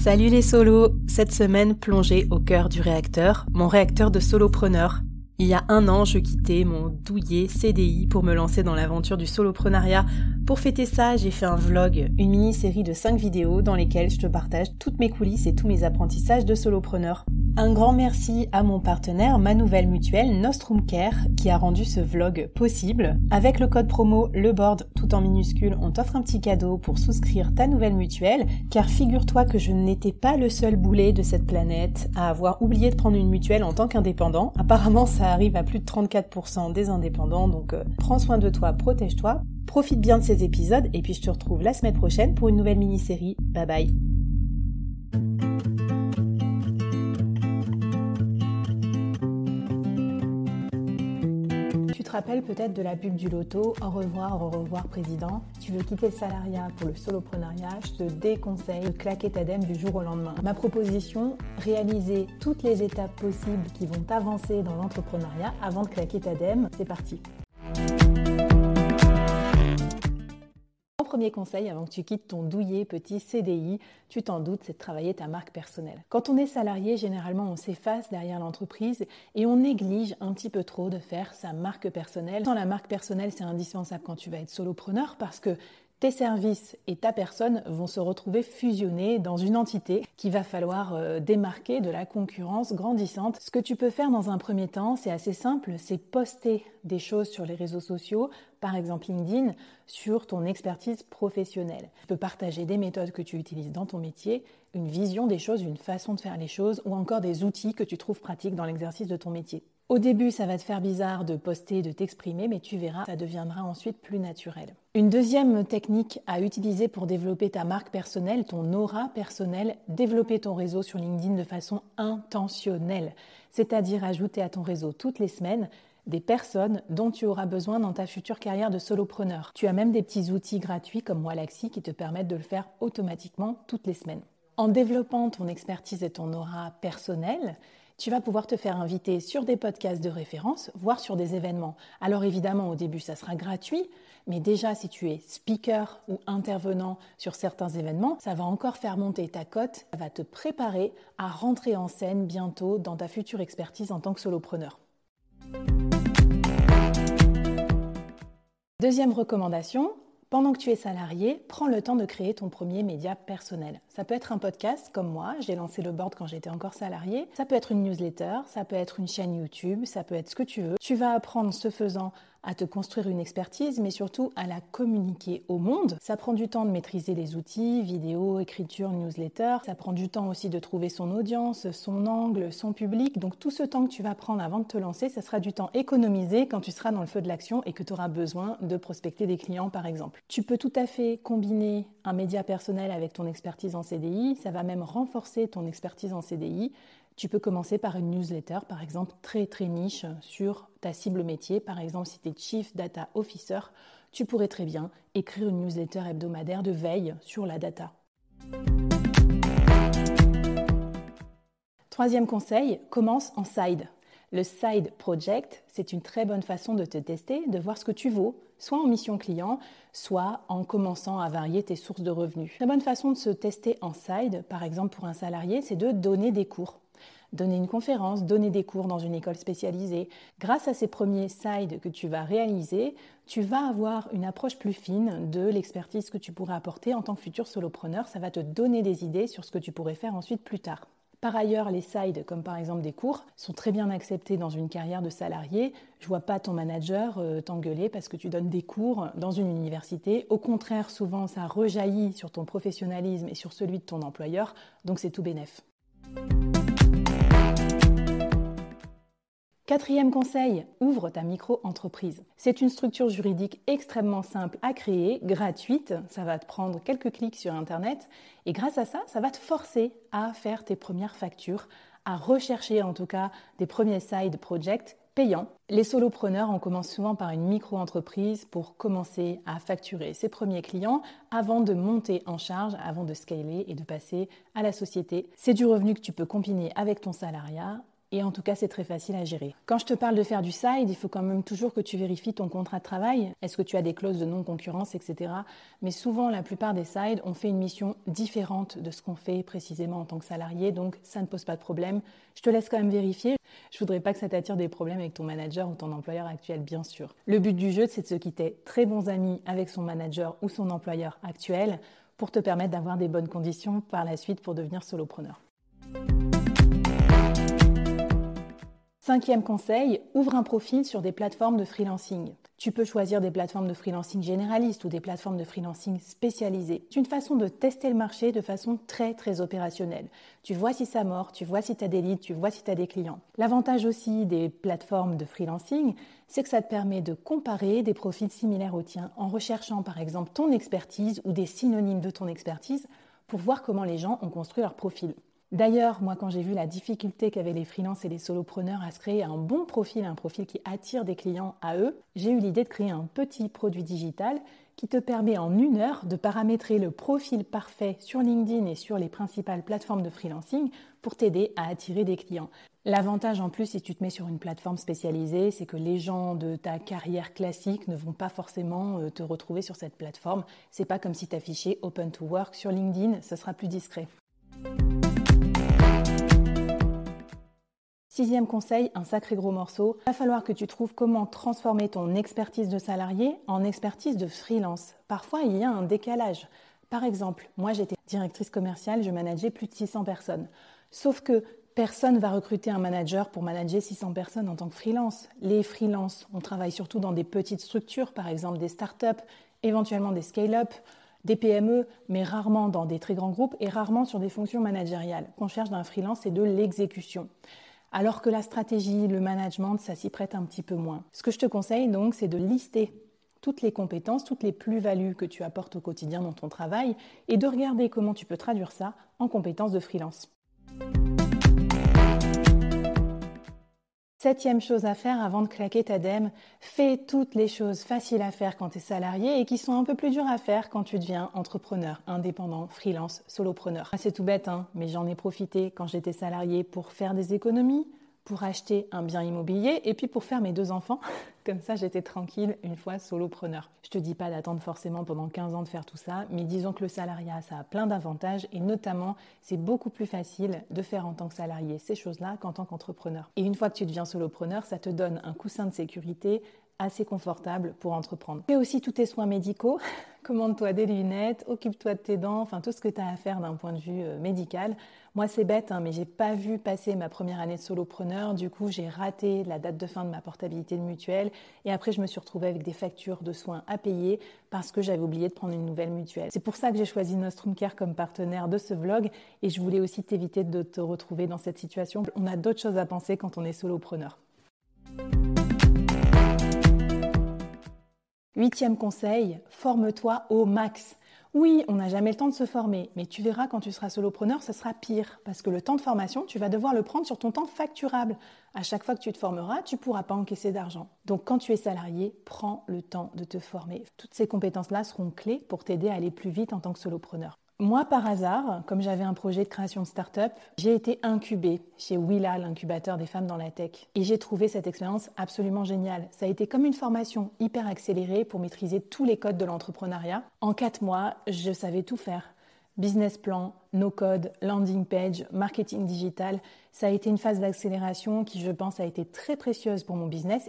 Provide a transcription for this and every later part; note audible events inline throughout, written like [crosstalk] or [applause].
Salut les solos Cette semaine, plongée au cœur du réacteur, mon réacteur de solopreneur. Il y a un an, je quittais mon douillet CDI pour me lancer dans l'aventure du soloprenariat. Pour fêter ça, j'ai fait un vlog, une mini-série de 5 vidéos dans lesquelles je te partage toutes mes coulisses et tous mes apprentissages de solopreneur. Un grand merci à mon partenaire, ma nouvelle mutuelle Nostrum Care, qui a rendu ce vlog possible. Avec le code promo LEBORD tout en minuscule, on t'offre un petit cadeau pour souscrire ta nouvelle mutuelle, car figure-toi que je n'étais pas le seul boulet de cette planète à avoir oublié de prendre une mutuelle en tant qu'indépendant. Apparemment, ça arrive à plus de 34% des indépendants, donc euh, prends soin de toi, protège-toi, profite bien de ces épisodes et puis je te retrouve la semaine prochaine pour une nouvelle mini-série. Bye bye Rappelles peut-être de la pub du loto Au revoir, au revoir président. Tu veux quitter le salariat pour le soloprenariat Je te déconseille de claquer ta dème du jour au lendemain. Ma proposition, réaliser toutes les étapes possibles qui vont t'avancer dans l'entrepreneuriat avant de claquer ta dème. C'est parti premier conseil avant que tu quittes ton douillet petit CDI, tu t'en doutes, c'est de travailler ta marque personnelle. Quand on est salarié, généralement, on s'efface derrière l'entreprise et on néglige un petit peu trop de faire sa marque personnelle. Sans la marque personnelle, c'est indispensable quand tu vas être solopreneur parce que tes services et ta personne vont se retrouver fusionnés dans une entité qu'il va falloir euh, démarquer de la concurrence grandissante. Ce que tu peux faire dans un premier temps, c'est assez simple, c'est poster des choses sur les réseaux sociaux, par exemple LinkedIn, sur ton expertise professionnelle. Tu peux partager des méthodes que tu utilises dans ton métier, une vision des choses, une façon de faire les choses, ou encore des outils que tu trouves pratiques dans l'exercice de ton métier. Au début, ça va te faire bizarre de poster, de t'exprimer, mais tu verras, ça deviendra ensuite plus naturel. Une deuxième technique à utiliser pour développer ta marque personnelle, ton aura personnelle, développer ton réseau sur LinkedIn de façon intentionnelle, c'est-à-dire ajouter à ton réseau toutes les semaines des personnes dont tu auras besoin dans ta future carrière de solopreneur. Tu as même des petits outils gratuits comme Walaxy qui te permettent de le faire automatiquement toutes les semaines. En développant ton expertise et ton aura personnelle, tu vas pouvoir te faire inviter sur des podcasts de référence, voire sur des événements. Alors évidemment, au début, ça sera gratuit, mais déjà, si tu es speaker ou intervenant sur certains événements, ça va encore faire monter ta cote, ça va te préparer à rentrer en scène bientôt dans ta future expertise en tant que solopreneur. Deuxième recommandation, pendant que tu es salarié, prends le temps de créer ton premier média personnel. Ça peut être un podcast comme moi, j'ai lancé le board quand j'étais encore salarié. Ça peut être une newsletter, ça peut être une chaîne YouTube, ça peut être ce que tu veux. Tu vas apprendre ce faisant à te construire une expertise, mais surtout à la communiquer au monde. Ça prend du temps de maîtriser les outils, vidéo, écriture, newsletter. Ça prend du temps aussi de trouver son audience, son angle, son public. Donc tout ce temps que tu vas prendre avant de te lancer, ça sera du temps économisé quand tu seras dans le feu de l'action et que tu auras besoin de prospecter des clients, par exemple. Tu peux tout à fait combiner un média personnel avec ton expertise en CDI. Ça va même renforcer ton expertise en CDI. Tu peux commencer par une newsletter, par exemple, très très niche sur ta cible métier. Par exemple, si tu es Chief Data Officer, tu pourrais très bien écrire une newsletter hebdomadaire de veille sur la data. Troisième conseil, commence en side. Le side project, c'est une très bonne façon de te tester, de voir ce que tu vaux, soit en mission client, soit en commençant à varier tes sources de revenus. Une bonne façon de se tester en side, par exemple pour un salarié, c'est de donner des cours donner une conférence, donner des cours dans une école spécialisée. Grâce à ces premiers sides que tu vas réaliser, tu vas avoir une approche plus fine de l'expertise que tu pourrais apporter en tant que futur solopreneur. Ça va te donner des idées sur ce que tu pourrais faire ensuite plus tard. Par ailleurs, les sides, comme par exemple des cours, sont très bien acceptés dans une carrière de salarié. Je vois pas ton manager euh, t'engueuler parce que tu donnes des cours dans une université. Au contraire, souvent, ça rejaillit sur ton professionnalisme et sur celui de ton employeur, donc c'est tout bénef. Quatrième conseil, ouvre ta micro-entreprise. C'est une structure juridique extrêmement simple à créer, gratuite, ça va te prendre quelques clics sur Internet, et grâce à ça, ça va te forcer à faire tes premières factures, à rechercher en tout cas des premiers side projects payants. Les solopreneurs, on commence souvent par une micro-entreprise pour commencer à facturer ses premiers clients avant de monter en charge, avant de scaler et de passer à la société. C'est du revenu que tu peux combiner avec ton salariat et en tout cas, c'est très facile à gérer. Quand je te parle de faire du side, il faut quand même toujours que tu vérifies ton contrat de travail. Est-ce que tu as des clauses de non-concurrence, etc. Mais souvent, la plupart des sides, on fait une mission différente de ce qu'on fait précisément en tant que salarié, donc ça ne pose pas de problème. Je te laisse quand même vérifier. Je voudrais pas que ça t'attire des problèmes avec ton manager ou ton employeur actuel, bien sûr. Le but du jeu, c'est de se quitter très bons amis avec son manager ou son employeur actuel pour te permettre d'avoir des bonnes conditions par la suite pour devenir solopreneur. Cinquième conseil, ouvre un profil sur des plateformes de freelancing. Tu peux choisir des plateformes de freelancing généralistes ou des plateformes de freelancing spécialisées. C'est une façon de tester le marché de façon très très opérationnelle. Tu vois si ça mord, tu vois si tu as des leads, tu vois si tu as des clients. L'avantage aussi des plateformes de freelancing, c'est que ça te permet de comparer des profils similaires aux tiens en recherchant par exemple ton expertise ou des synonymes de ton expertise pour voir comment les gens ont construit leur profil. D'ailleurs, moi, quand j'ai vu la difficulté qu'avaient les freelances et les solopreneurs à se créer un bon profil, un profil qui attire des clients à eux, j'ai eu l'idée de créer un petit produit digital qui te permet en une heure de paramétrer le profil parfait sur LinkedIn et sur les principales plateformes de freelancing pour t'aider à attirer des clients. L'avantage en plus, si tu te mets sur une plateforme spécialisée, c'est que les gens de ta carrière classique ne vont pas forcément euh, te retrouver sur cette plateforme. C'est pas comme si tu affichais Open to Work sur LinkedIn, ce sera plus discret. Sixième conseil, un sacré gros morceau. Il va falloir que tu trouves comment transformer ton expertise de salarié en expertise de freelance. Parfois, il y a un décalage. Par exemple, moi j'étais directrice commerciale, je manageais plus de 600 personnes. Sauf que personne va recruter un manager pour manager 600 personnes en tant que freelance. Les freelances, on travaille surtout dans des petites structures, par exemple des startups, éventuellement des scale-up, des PME, mais rarement dans des très grands groupes et rarement sur des fonctions managériales. Qu'on cherche d'un freelance, c'est de l'exécution alors que la stratégie, le management, ça s'y prête un petit peu moins. Ce que je te conseille donc, c'est de lister toutes les compétences, toutes les plus-values que tu apportes au quotidien dans ton travail et de regarder comment tu peux traduire ça en compétences de freelance. Septième chose à faire avant de claquer ta dème, fais toutes les choses faciles à faire quand tu es salarié et qui sont un peu plus dures à faire quand tu deviens entrepreneur, indépendant, freelance, solopreneur. C'est tout bête, hein, mais j'en ai profité quand j'étais salarié pour faire des économies, pour acheter un bien immobilier et puis pour faire mes deux enfants. [laughs] Comme ça, j'étais tranquille une fois solopreneur. Je te dis pas d'attendre forcément pendant 15 ans de faire tout ça, mais disons que le salariat, ça a plein d'avantages et notamment, c'est beaucoup plus facile de faire en tant que salarié ces choses-là qu'en tant qu'entrepreneur. Et une fois que tu deviens solopreneur, ça te donne un coussin de sécurité assez confortable pour entreprendre. Fais aussi tous tes soins médicaux, [laughs] commande-toi des lunettes, occupe-toi de tes dents, enfin tout ce que tu as à faire d'un point de vue euh, médical. Moi c'est bête, hein, mais j'ai pas vu passer ma première année de solopreneur, du coup j'ai raté la date de fin de ma portabilité de mutuelle et après je me suis retrouvée avec des factures de soins à payer parce que j'avais oublié de prendre une nouvelle mutuelle. C'est pour ça que j'ai choisi Nostrum Care comme partenaire de ce vlog et je voulais aussi t'éviter de te retrouver dans cette situation. On a d'autres choses à penser quand on est solopreneur. Huitième conseil, forme-toi au max. Oui, on n'a jamais le temps de se former, mais tu verras quand tu seras solopreneur, ce sera pire, parce que le temps de formation, tu vas devoir le prendre sur ton temps facturable. À chaque fois que tu te formeras, tu ne pourras pas encaisser d'argent. Donc quand tu es salarié, prends le temps de te former. Toutes ces compétences-là seront clés pour t'aider à aller plus vite en tant que solopreneur. Moi, par hasard, comme j'avais un projet de création de start-up, j'ai été incubée chez Willa, l'incubateur des femmes dans la tech. Et j'ai trouvé cette expérience absolument géniale. Ça a été comme une formation hyper accélérée pour maîtriser tous les codes de l'entrepreneuriat. En quatre mois, je savais tout faire. Business plan, no code, landing page, marketing digital. Ça a été une phase d'accélération qui, je pense, a été très précieuse pour mon business.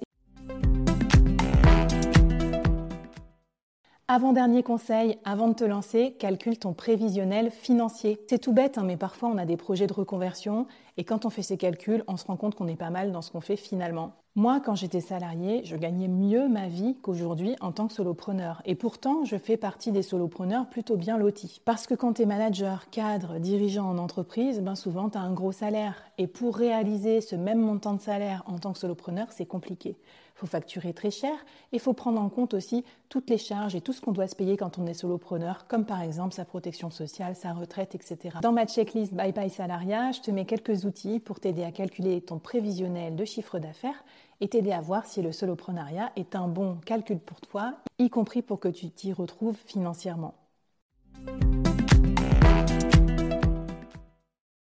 Avant-dernier conseil, avant de te lancer, calcule ton prévisionnel financier. C'est tout bête, hein, mais parfois on a des projets de reconversion et quand on fait ces calculs, on se rend compte qu'on est pas mal dans ce qu'on fait finalement. Moi, quand j'étais salarié, je gagnais mieux ma vie qu'aujourd'hui en tant que solopreneur. Et pourtant, je fais partie des solopreneurs plutôt bien lotis. Parce que quand tu es manager, cadre, dirigeant en entreprise, ben souvent tu as un gros salaire. Et pour réaliser ce même montant de salaire en tant que solopreneur, c'est compliqué. Il faut facturer très cher et faut prendre en compte aussi toutes les charges et tout ce qu'on doit se payer quand on est solopreneur, comme par exemple sa protection sociale, sa retraite, etc. Dans ma checklist Bye Bye Salariat, je te mets quelques outils pour t'aider à calculer ton prévisionnel de chiffre d'affaires et t'aider à voir si le soloprenariat est un bon calcul pour toi, y compris pour que tu t'y retrouves financièrement.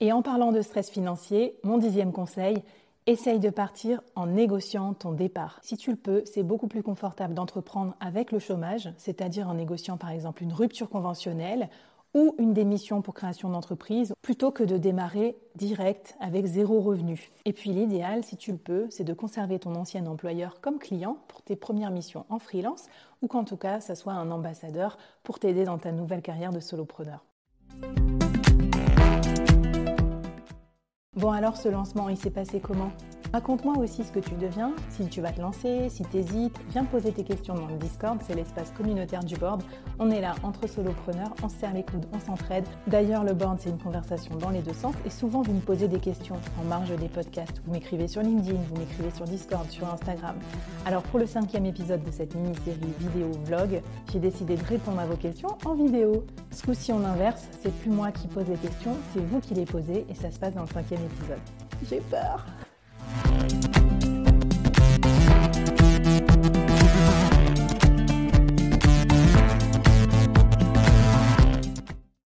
Et en parlant de stress financier, mon dixième conseil, essaye de partir en négociant ton départ. Si tu le peux, c'est beaucoup plus confortable d'entreprendre avec le chômage, c'est-à-dire en négociant par exemple une rupture conventionnelle ou une démission pour création d'entreprise plutôt que de démarrer direct avec zéro revenu. Et puis l'idéal, si tu le peux, c'est de conserver ton ancien employeur comme client pour tes premières missions en freelance ou qu'en tout cas, ça soit un ambassadeur pour t'aider dans ta nouvelle carrière de solopreneur. Bon alors ce lancement, il s'est passé comment? Raconte-moi aussi ce que tu deviens, si tu vas te lancer, si tu hésites, viens poser tes questions dans le Discord, c'est l'espace communautaire du board. On est là entre solopreneurs, on se serre les coudes, on s'entraide. D'ailleurs, le board, c'est une conversation dans les deux sens et souvent vous me posez des questions en marge des podcasts. Vous m'écrivez sur LinkedIn, vous m'écrivez sur Discord, sur Instagram. Alors pour le cinquième épisode de cette mini-série vidéo-vlog, j'ai décidé de répondre à vos questions en vidéo. Ce coup-ci, on inverse, c'est plus moi qui pose les questions, c'est vous qui les posez et ça se passe dans le cinquième épisode. J'ai peur